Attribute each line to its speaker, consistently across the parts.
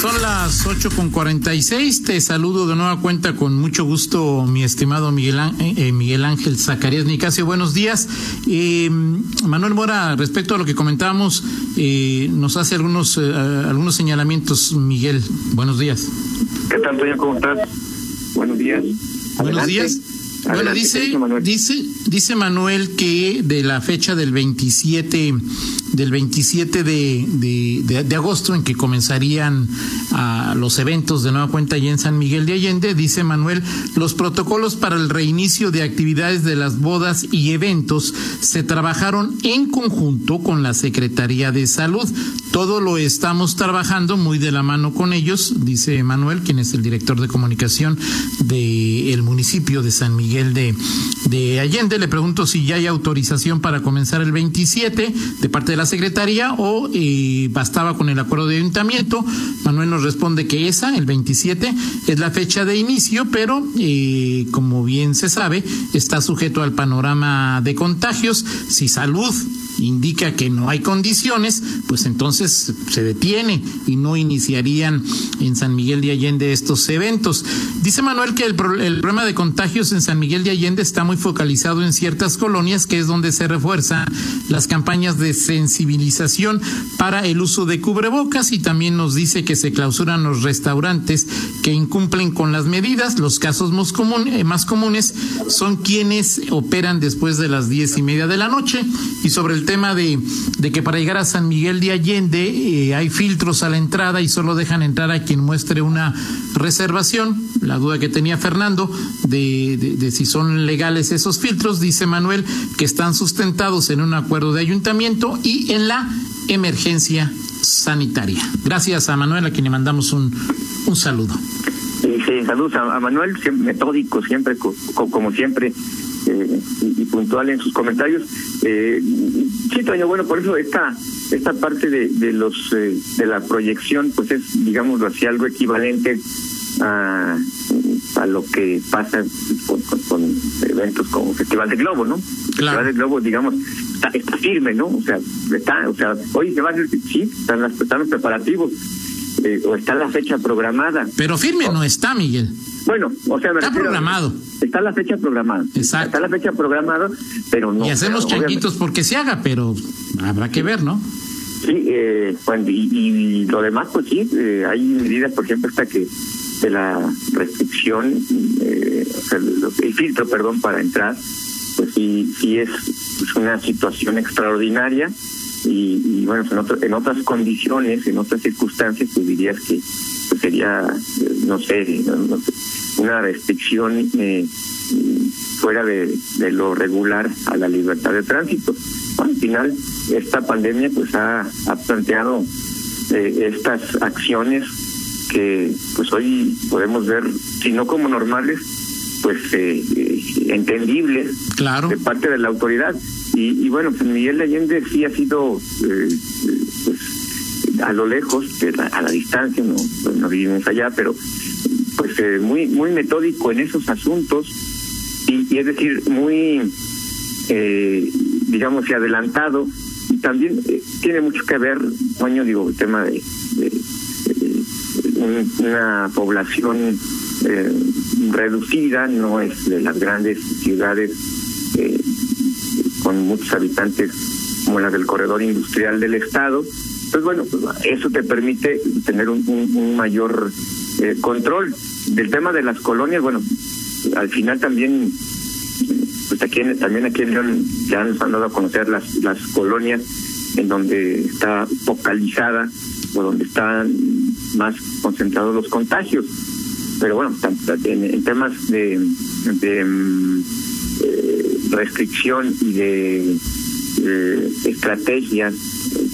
Speaker 1: Son las ocho con cuarenta y seis. Te saludo de nueva cuenta con mucho gusto, mi estimado Miguel, Ángel, eh, Miguel Ángel Zacarías Nicasio. Buenos días. Eh, Manuel Mora, respecto a lo que comentábamos, eh, nos hace algunos, eh, algunos señalamientos. Miguel, buenos días.
Speaker 2: ¿Qué tal, Toño? ¿Cómo estás? Buenos días.
Speaker 1: Buenos
Speaker 2: Adelante.
Speaker 1: días. Bueno, dice,
Speaker 2: Manuel.
Speaker 1: dice, dice Manuel que de la fecha del 27, del 27 de, de, de- de agosto en que comenzarían ah, los eventos de nueva cuenta allá en San Miguel de Allende, dice Manuel, los protocolos para el reinicio de actividades de las bodas y eventos se trabajaron en conjunto con la Secretaría de Salud. Todo lo estamos trabajando muy de la mano con ellos, dice Manuel, quien es el director de comunicación del municipio de San Miguel de, de Allende. Le pregunto si ya hay autorización para comenzar el 27 de parte de la Secretaría o eh, bastaba con el acuerdo de ayuntamiento. Manuel nos responde que esa, el 27, es la fecha de inicio, pero eh, como bien se sabe, está sujeto al panorama de contagios. Si salud indica que no hay condiciones, pues entonces se detiene y no iniciarían en San Miguel de Allende estos eventos. Dice Manuel que el, pro- el problema de contagios en San Miguel de Allende está muy focalizado en ciertas colonias, que es donde se refuerzan las campañas de sensibilización para el uso de cubrebocas y también nos dice que se clausuran los restaurantes que incumplen con las medidas. Los casos más, eh, más comunes son quienes operan después de las diez y media de la noche. Y sobre el tema de, de que para llegar a San Miguel de Allende eh, hay filtros a la entrada y solo dejan entrar a quien muestre una reservación. La duda que tenía Fernando de, si son legales esos filtros, dice Manuel, que están sustentados en un acuerdo de ayuntamiento y en la emergencia sanitaria. Gracias a Manuel, a quien le mandamos un, un saludo.
Speaker 2: Sí, saludos a, Manuel, siempre metódico, siempre, co- co- como siempre, eh, y, y puntual en sus comentarios. Eh, sí, Toño, bueno, por eso esta esta parte de, de los eh, de la proyección, pues es, digámoslo así, algo equivalente a, a lo que pasa con, con- con eventos como Festival de Globo, ¿no?
Speaker 1: Claro.
Speaker 2: Festival de Globo, digamos, está, está firme, ¿no? O sea, está, o sea, hoy se va a hacer, sí, están, las, están los preparativos, eh, o está la fecha programada.
Speaker 1: Pero firme no está, Miguel.
Speaker 2: Bueno, o sea,
Speaker 1: Está programado.
Speaker 2: Está la fecha programada.
Speaker 1: Exacto.
Speaker 2: Está la fecha programada, pero no.
Speaker 1: y hacemos changuitos porque se haga, pero habrá que ver, ¿no?
Speaker 2: Sí, eh, bueno, y, y lo demás, pues sí, eh, hay medidas, por ejemplo, esta que de la restricción, eh, o sea, el filtro, perdón, para entrar, pues sí, sí es, es una situación extraordinaria. Y, y bueno, en, otro- en otras condiciones, en otras circunstancias, pues dirías que pues sería, eh, no sé, no- no sé, una restricción eh, fuera de, de lo regular a la libertad de tránsito. Al final, esta pandemia pues ha, ha planteado eh, estas acciones que pues hoy podemos ver, si no como normales, pues eh, eh, entendibles
Speaker 1: Claro.
Speaker 2: de parte de la autoridad. Y, y bueno, pues Miguel de Allende sí ha sido eh, pues, a lo lejos, a la distancia, no, pues, no vivimos allá, pero pues eh, muy muy metódico en esos asuntos y, y es decir, muy, eh, digamos, que adelantado. Y también eh, tiene mucho que ver, coño, digo, el tema de, de- de- un- una población eh, reducida, no es de las grandes ciudades con muchos habitantes como la del corredor industrial del estado. Pues bueno, pues, eso te permite tener un, un- un mayor eh, control del tema de las colonias. Bueno, al final también, pues también aquí en León ya nos han dado a conocer las, las colonias en donde está focalizada o donde están más concentrados los contagios. Pero bueno, en, en temas de, de mm, eh, restricción y de eh, estrategias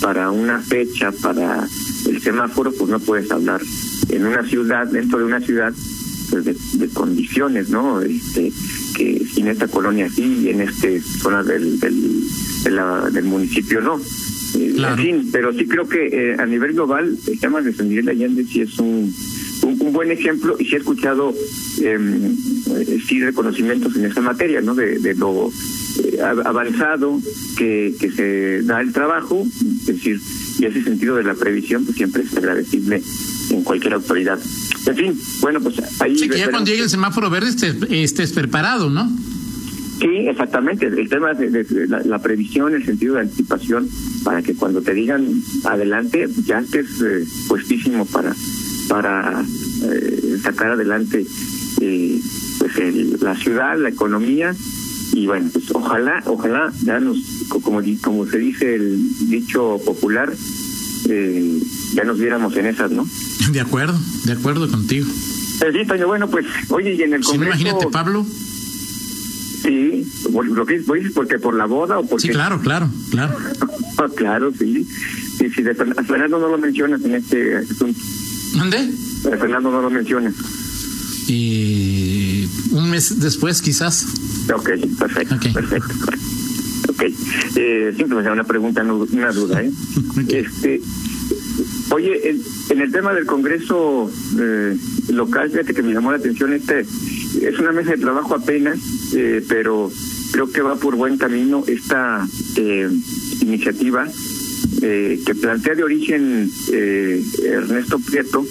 Speaker 2: para una fecha, para el semáforo, pues no puedes hablar en una ciudad, dentro de una ciudad, pues de, de condiciones, ¿no? Este, que si en esta colonia sí y en este zona del, del, de la- del municipio no. Eh,
Speaker 1: Claro.
Speaker 2: En fin, pero sí creo que eh, a nivel global el tema de San Miguel de Allende sí es un, un un buen ejemplo y sí he escuchado eh, sí reconocimientos en esta materia, ¿no? De, de lo eh, avanzado que, que se da el trabajo, es decir, y ese sentido de la previsión pues siempre es agradecible en cualquier autoridad. En fin, bueno, pues ahí...
Speaker 1: Sí, que ya cuando llegue el semáforo verde estés, preparado, ¿no?
Speaker 2: Sí, exactamente. El tema de, la, previsión, el sentido de anticipación, para que cuando te digan adelante, ya estés eh, puestísimo para para eh, sacar adelante eh, pues la ciudad, la economía y bueno, pues ojalá, ojalá ya nos, como como se dice el dicho popular, eh, ya nos viéramos en esas, ¿no?
Speaker 1: De acuerdo, de acuerdo contigo.
Speaker 2: Sí, Toño, bueno, pues, oye, y en el Congreso...
Speaker 1: Sí, imagínate, Pablo.
Speaker 2: Sí, lo que dices, porque por la boda o porque...
Speaker 1: Sí, claro, claro, claro.
Speaker 2: claro, sí. Sí, sí, de Fernando no lo mencionas en este asunto.
Speaker 1: ¿Dónde?
Speaker 2: Fernando no lo menciona.
Speaker 1: Y un mes después, quizás.
Speaker 2: Ok, perfecto. Perfecto. Ok. Eh, simplemente una pregunta, una duda. ¿eh? este, oye, en, el tema del Congreso eh, local, fíjate que me llamó la atención, este es una mesa de trabajo apenas, eh, pero creo que va por buen camino esta eh, iniciativa eh, que plantea de origen eh, Ernesto Prieto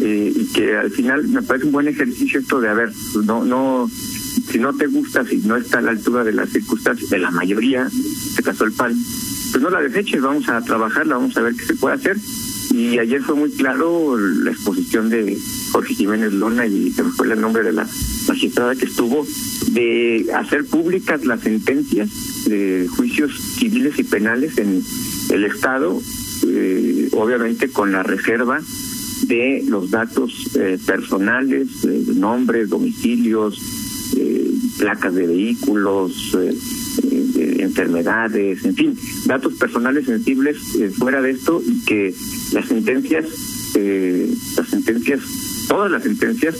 Speaker 2: eh, y que al final me parece un buen ejercicio esto de, a ver, no, no, si no te gusta, si no está a la altura de las circunstancias, de la mayoría, se casó el PAN, pues no la deseches, vamos a trabajarla, vamos a ver qué se puede hacer. Y ayer fue muy claro la exposición de Jorge Jiménez Lona y se me fue el nombre de la magistrada que estuvo, de hacer públicas las sentencias de juicios civiles y penales en el Estado, eh, obviamente con la reserva de los datos eh, personales, eh, nombres, domicilios, placas de vehículos, enfermedades, en fin, datos personales sensibles fuera de esto y que las sentencias, las sentencias, todas las sentencias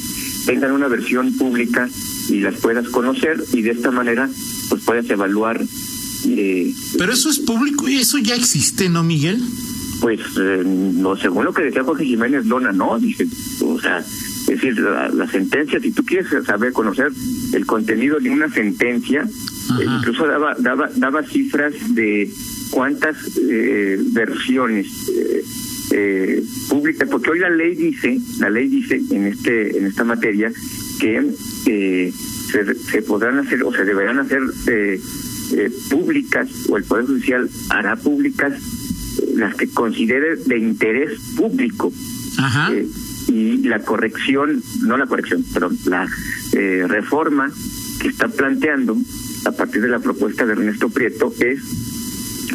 Speaker 2: tengan una versión pública y las puedas conocer y de esta manera pues puedas evaluar
Speaker 1: pero eso es público y eso ya existe, ¿no, Miguel?
Speaker 2: Pues, eh, no, según lo que decía Jorge Jiménez Lona, no, dice, o sea, es decir, la, sentencia, si tú quieres saber, conocer el contenido de una sentencia, eh, incluso daba, daba, daba cifras de cuántas eh, versiones eh, públicas, porque hoy la ley dice, la ley dice en este en esta materia que se, se podrán hacer o se deberán hacer eh, eh, públicas o el Poder Judicial hará públicas eh, las que considere de interés público. Eh, y la corrección, no la corrección, pero la reforma que está planteando a partir de la propuesta de Ernesto Prieto es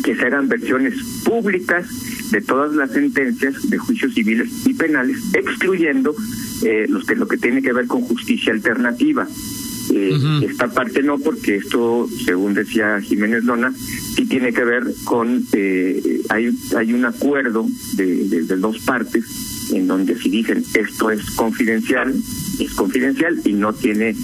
Speaker 2: que se hagan versiones públicas de todas las sentencias de juicios civiles y penales, excluyendo los que lo que tiene que ver con justicia alternativa. Eh, esta parte no, porque esto, según decía Jiménez Lona, sí tiene que ver con, eh, hay, hay un acuerdo de, de, dos partes en donde si dicen esto es confidencial, es confidencial y no tiene,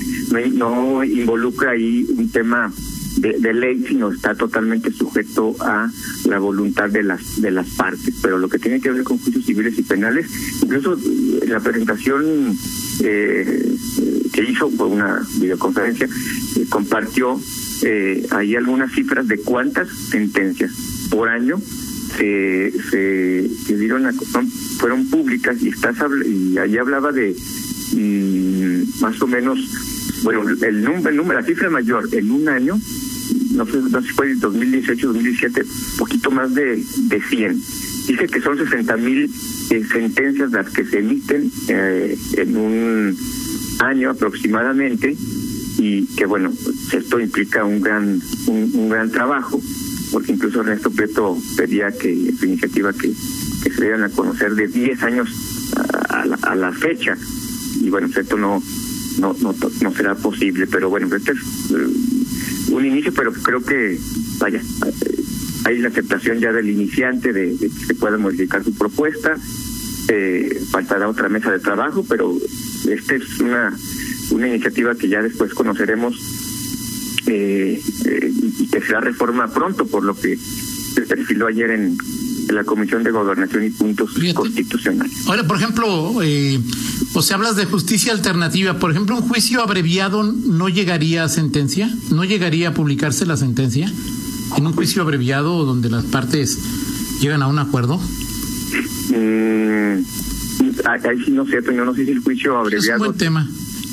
Speaker 2: no, involucra ahí un tema de, ley, sino está totalmente sujeto a la voluntad de las de las partes. Pero lo que tiene que ver con juicios civiles y penales, incluso la presentación eh, que hizo por una videoconferencia, eh, compartió eh, ahí algunas cifras de cuántas sentencias por año se, se, dieron a, fueron públicas y estás y ahí hablaba de mm, más o menos bueno el número, el número la cifra mayor en un año no sé, no sé si fue 2018 2017 poquito más de de 100 dice que son 60 mil eh, sentencias las que se emiten eh, en un año aproximadamente y que bueno esto implica un gran un, gran trabajo porque incluso Ernesto Preto pedía que su iniciativa que, que se dieran a conocer de 10 años a, la, fecha y bueno esto no no no no será posible pero bueno este es eh, un inicio pero creo que vaya hay la aceptación ya del iniciante de, que se pueda modificar su propuesta. Eh, faltará otra mesa de trabajo, pero esta es una, una iniciativa que ya después conoceremos eh, eh, y que será reforma pronto, por lo que se perfiló ayer en, la Comisión de Gobernación y Puntos
Speaker 1: Fíjate.
Speaker 2: Constitucionales.
Speaker 1: Ahora, por ejemplo, eh, o sea, hablas de justicia alternativa. Por ejemplo, un juicio abreviado no llegaría a sentencia, no llegaría a publicarse la sentencia en un juicio abreviado donde las partes llegan a un acuerdo.
Speaker 2: Mm, ahí sí no sé, yo no sé si el juicio
Speaker 1: Es un
Speaker 2: abreviado
Speaker 1: buen tema.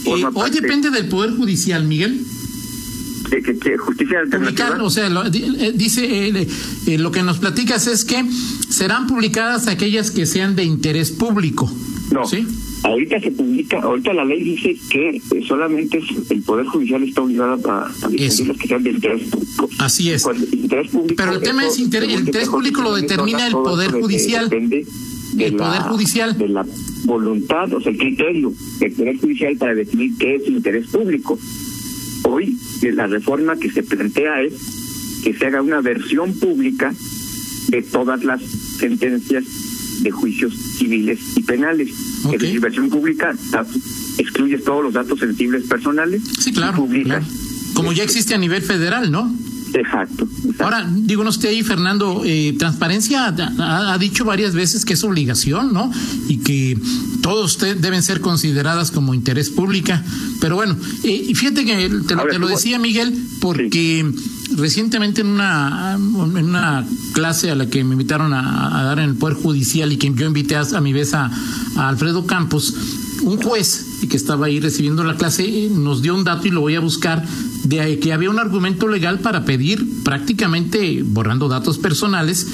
Speaker 1: Eh, hoy
Speaker 2: parte-
Speaker 1: depende del Poder Judicial, Miguel.
Speaker 2: Que, que- que justicia alternativa.
Speaker 1: Publicar, o sea, lo- eh, dice, eh, eh, lo que nos platicas es que serán publicadas aquellas que sean de interés público.
Speaker 2: No,
Speaker 1: ¿Sí?
Speaker 2: ahorita se publica, ahorita la ley dice que eh, solamente el Poder Judicial está obligado a, a difundir las que sean de interés público.
Speaker 1: Así es.
Speaker 2: Cuando- interés público,
Speaker 1: Pero el tema es interés- el interés público lo determina el Poder Judicial.
Speaker 2: Depende de
Speaker 1: El
Speaker 2: la-
Speaker 1: Poder Judicial.
Speaker 2: De la voluntad, o sea, el criterio del Poder Judicial para definir qué es interés público. Hoy, eh, la reforma que se plantea es que se haga una versión pública de todas las sentencias de juicios civiles y penales.
Speaker 1: Ok.
Speaker 2: Es decir, versión pública excluyes todos los datos sensibles personales
Speaker 1: Sí,
Speaker 2: y
Speaker 1: claro.
Speaker 2: publicas.
Speaker 1: claro. Como ya existe a nivel federal, ¿no?
Speaker 2: Exacto. exacto.
Speaker 1: Ahora, digo, no esté ahí, Fernando, eh, Transparencia ha, ha dicho varias veces que es obligación, ¿no? Y que todos usted deben ser consideradas como interés pública. Pero bueno, eh, fíjate que te lo, te lo decía Miguel, porque recientemente en una, en una clase a la que me invitaron a, a dar en el Poder Judicial y que yo invité a, a mi vez a, a Alfredo Campos, un juez que estaba ahí recibiendo la clase eh, nos dio un dato y lo voy a buscar de que había un argumento legal para pedir prácticamente borrando datos personales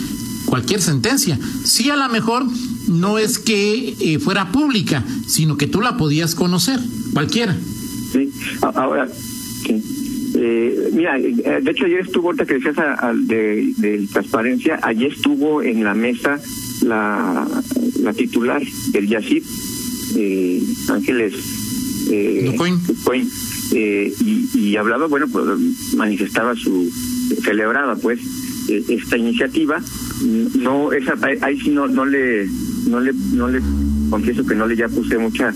Speaker 1: cualquier sentencia. Sí, a lo mejor no es que eh, fuera pública, sino que tú la podías conocer, cualquiera.
Speaker 2: Sí, ahora, sí. Eh, mira, eh, de hecho ayer estuvo, ahorita que decías a- a- de, de transparencia, ayer estuvo en la mesa la, la titular del YACIP, eh, Ángeles eh,
Speaker 1: Ducoin.
Speaker 2: Eh, y, y hablaba, bueno, pues manifestaba su, celebraba pues eh, esta iniciativa, no, esa, ahí sí no, no le, no le, no le, confieso que no le ya puse mucha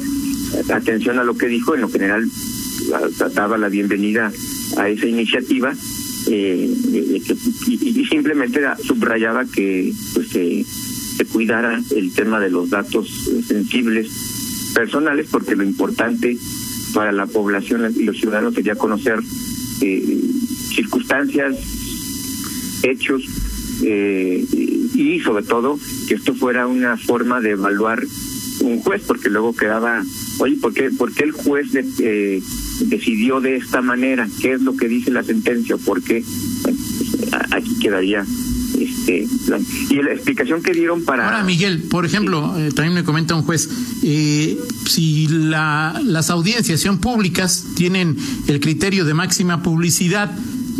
Speaker 2: atención a lo que dijo, en lo general daba la bienvenida a esa iniciativa eh, que- y, y simplemente subrayaba que pues se, cuidara el tema de los datos eh, sensibles personales porque lo importante para la población y los ciudadanos sería conocer eh, circunstancias, hechos eh, y sobre todo que esto fuera una forma de evaluar un juez, porque luego quedaba, oye, ¿por qué, por qué el juez de- eh, decidió de esta manera? ¿Qué es lo que dice la sentencia? ¿O por qué? Aquí quedaría. Este la- Y la explicación que dieron para...
Speaker 1: Ahora, Miguel, por ejemplo, eh, también me comenta un juez, eh, si la- las audiencias son públicas, tienen el criterio de máxima publicidad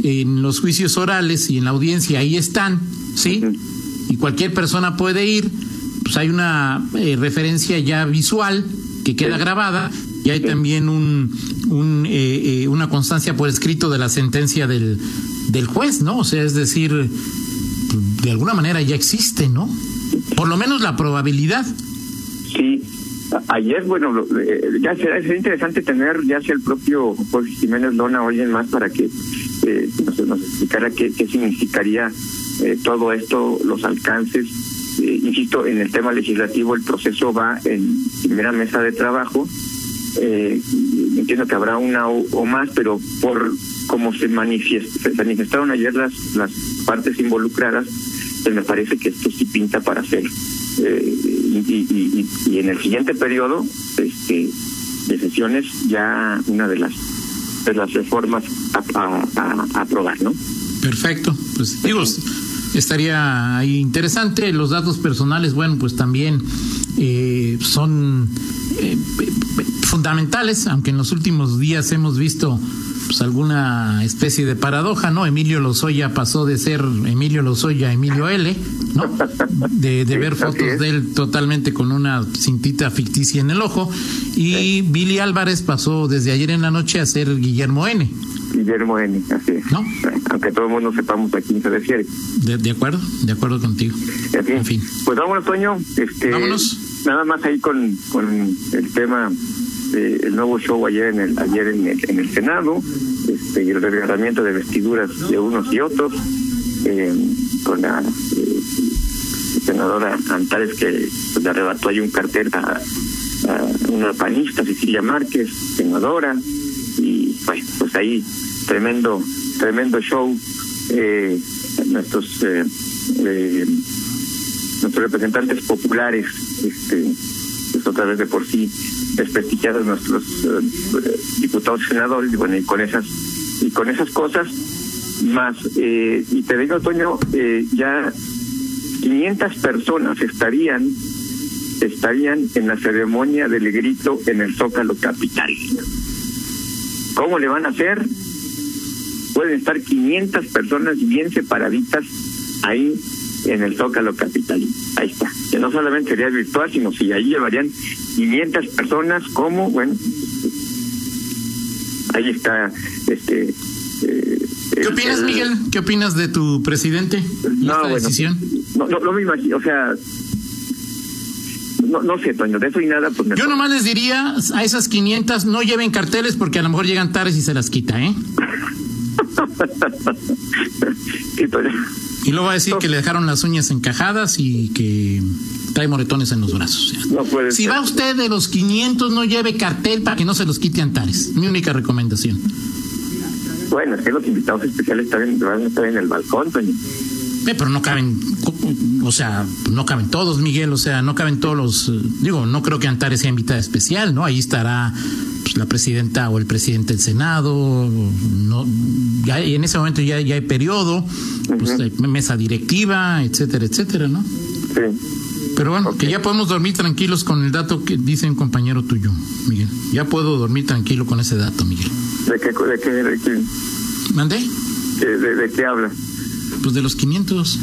Speaker 1: en los juicios orales y en la audiencia, ahí están, ¿sí? Y cualquier persona puede ir, pues hay una eh, referencia ya visual que queda
Speaker 2: Sí.
Speaker 1: grabada y hay también un, un, eh, eh, una constancia por escrito de la sentencia del, del juez, ¿no? O sea, es decir, de alguna manera ya existe, ¿no? Por lo menos la probabilidad.
Speaker 2: Sí, ayer, bueno, eh, ya será, será interesante tener ya sea el propio Jorge Jiménez Lona o alguien más para que eh, nos, nos explicara qué, significaría eh, todo esto, los alcances. Eh, insisto, en el tema legislativo el proceso va en primera mesa de trabajo. Entiendo que habrá una o, o más, pero por como se, manifiest- se manifestaron ayer las, las partes involucradas, me parece que esto sí pinta para hacer eh, y, y, y, y en el siguiente periodo este de sesiones ya una de las de las reformas a, a- a- a aprobar no
Speaker 1: Perfecto. Pues digo, estaría ahí interesante. Los datos personales, bueno, pues también eh, son eh, fundamentales, aunque en los últimos días hemos visto pues alguna especie de paradoja, ¿no? Emilio Lozoya pasó de ser Emilio Lozoya a Emilio L, ¿no? De, de
Speaker 2: Sí,
Speaker 1: ver
Speaker 2: así
Speaker 1: fotos de él totalmente con una cintita ficticia en el ojo. Y Billy Álvarez pasó desde ayer en la noche a ser Guillermo N.
Speaker 2: Guillermo N así es.
Speaker 1: ¿No?
Speaker 2: aunque todo el mundo sepamos a quién se refiere
Speaker 1: De, de acuerdo, de acuerdo contigo.
Speaker 2: En fin,
Speaker 1: En fin.
Speaker 2: pues vámonos, Toño. Este,
Speaker 1: Vámonos.
Speaker 2: Nada más ahí con, con el tema del nuevo show ayer en el ayer en el, en el Senado este, y el regalamiento de vestiduras de unos y otros eh, con la eh, senadora Antares que pues, le arrebató ahí un cartel a, una panista, Cecilia Márquez, senadora, y bueno, pues ahí tremendo, tremendo show. Eh, nuestros eh, eh, nuestros representantes populares, este, pues otra vez de por sí desprestigiados nuestros eh, diputados senadores, y bueno, y con esas y con esas cosas más eh, y te digo Toño eh, ya 500 personas estarían estarían en la ceremonia del grito en el Zócalo Capital. ¿Cómo le van a hacer? Pueden estar 500 personas bien separaditas ahí en el Zócalo Capital. Ahí está. Que no solamente sería virtual, sino si ahí llevarían 500 personas, ¿cómo? Bueno, ahí está este
Speaker 1: eh, ¿Qué opinas, Miguel? ¿Qué opinas de tu presidente? No, decisión?
Speaker 2: No, no, me imagino, o sea, no, no sé, Toño, de eso y nada. Pues
Speaker 1: Yo nomás les diría a esas 500 no lleven carteles porque a lo mejor llegan tarde y se las quita, ¿eh? y luego va a decir que le dejaron las uñas encajadas y que trae moretones en los brazos. No puede si va usted de los 500, no lleve cartel para que no se los quite Antares. Mi única recomendación.
Speaker 2: Bueno, es que los invitados especiales van a estar en el balcón, Toño.
Speaker 1: Eh, pero no caben, o sea, no caben todos, Miguel, o sea, no caben todos los, digo, no creo que Antares sea invitada especial, ¿no? Ahí estará pues, la presidenta o el presidente del Senado, no, ya, y en ese momento ya, ya hay periodo, pues, mesa directiva, etcétera, etcétera, ¿no? Sí. Pero bueno, que ya podemos dormir tranquilos con el dato que dice un compañero tuyo, Miguel. Ya puedo dormir tranquilo con ese dato, Miguel.
Speaker 2: ¿De qué? ¿De qué? De qué?
Speaker 1: ¿Mandé?
Speaker 2: ¿De, qué habla?
Speaker 1: Pues de los 500.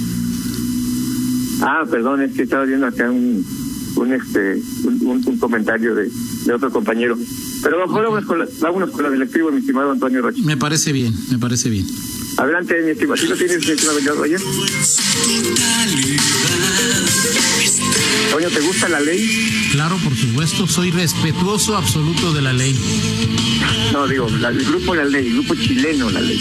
Speaker 2: Ah, perdón, es que estaba viendo acá un un este un, comentario de, de, otro compañero. Pero vámonos con, la, vámonos con la del activo, mi estimado Antonio Rocha.
Speaker 1: Me parece bien, me parece bien.
Speaker 2: Adelante, mi estimado. ¿Sí lo tienes, mi estimado Roger? Toño, ¿te gusta la ley?
Speaker 1: Claro, por supuesto, soy respetuoso absoluto de la ley.
Speaker 2: No, digo, el grupo La Ley, el grupo chileno La Ley.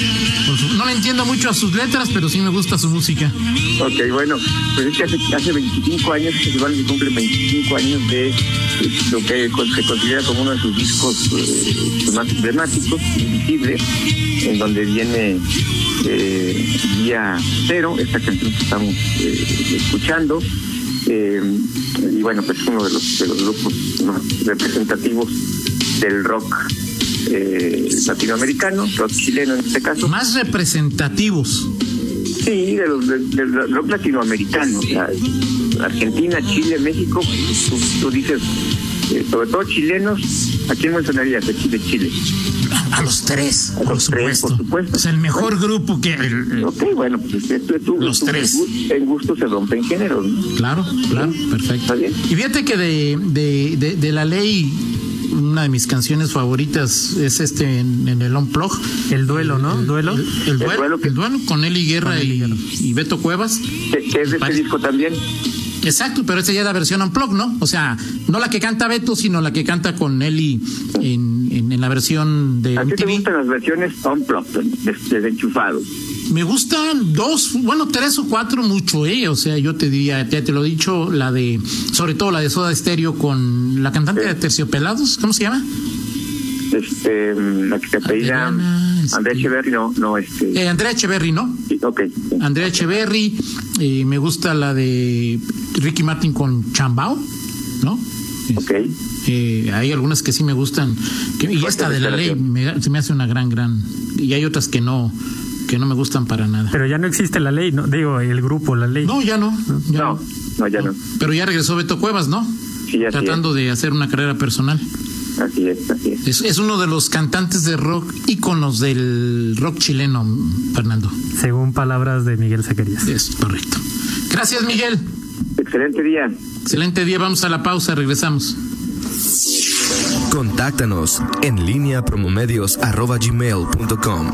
Speaker 1: no le entiendo mucho a sus letras, pero sí me gusta su música.
Speaker 2: Ok, bueno, pues es que hace, hace 25 años, que se cumplen 25 años de lo que se considera como uno de sus discos eh, más emblemáticos, Invisible, en donde viene eh, Día Cero, esta canción que estamos eh, escuchando. Eh, y bueno, pues es uno de los, de los grupos más representativos del rock eh, latinoamericano, rock chileno en este caso.
Speaker 1: Más representativos.
Speaker 2: Sí, de los del rock latinoamericano, Argentina, Chile, México, tú, dices, eh, sobre todo chilenos, ¿a quién mencionarías de Chile? Chile?
Speaker 1: A los tres, por, supuesto. Es el mejor grupo que.
Speaker 2: ok, bueno, pues esto es
Speaker 1: Los tres.
Speaker 2: En gusto se rompen géneros.
Speaker 1: Claro, claro, perfecto. Y fíjate que de, de, de, la ley una de mis canciones favoritas es este en, el Unplug.
Speaker 3: El duelo, ¿no?
Speaker 1: ¿Duelo? El, duelo, el duelo, con Eli Guerra, y, y, Beto Cuevas.
Speaker 2: ¿Qué es de este disco también?
Speaker 1: Exacto, pero esa ya es la versión unplug, ¿no? O sea, no la que canta Beto, sino la que canta con Eli en, en, la versión de
Speaker 2: ¿A ti te gustan las versiones unplug, de, enchufados?
Speaker 1: Me gustan dos, bueno, tres o cuatro mucho, ¿eh? O sea, yo te diría, ya te lo he dicho, la de, sobre todo la de Soda Stereo con la cantante de Terciopelados, ¿cómo se llama?
Speaker 2: Este, la que se apellida Andrea Echeverry, no, no, este.
Speaker 1: Eh, Andrea Echeverry, ¿no?
Speaker 2: Sí, ok.
Speaker 1: Andrea Echeverry, eh, me gusta la de Ricky Martin con Chambao, ¿no?
Speaker 2: Ok.
Speaker 1: Eh, hay algunas que sí me gustan. Que, y esta de la ley se me hace una gran, gran. Y hay otras que no que no me gustan para nada.
Speaker 3: Pero ya no existe la ley, ¿no? Digo, el grupo, la ley.
Speaker 1: No, ya no.
Speaker 2: no, no, ya no.
Speaker 1: Pero ya regresó Beto Cuevas, ¿no?
Speaker 2: Sí,
Speaker 1: Tratando de hacer una carrera personal.
Speaker 2: Así es, así es.
Speaker 1: es. uno de los cantantes de rock íconos del rock chileno, Fernando.
Speaker 3: Según palabras de Miguel Zacarías.
Speaker 1: Es correcto. Gracias, Miguel.
Speaker 2: Excelente día.
Speaker 1: Excelente día. Vamos a la pausa, regresamos.
Speaker 4: Contáctanos en línea promomedios.com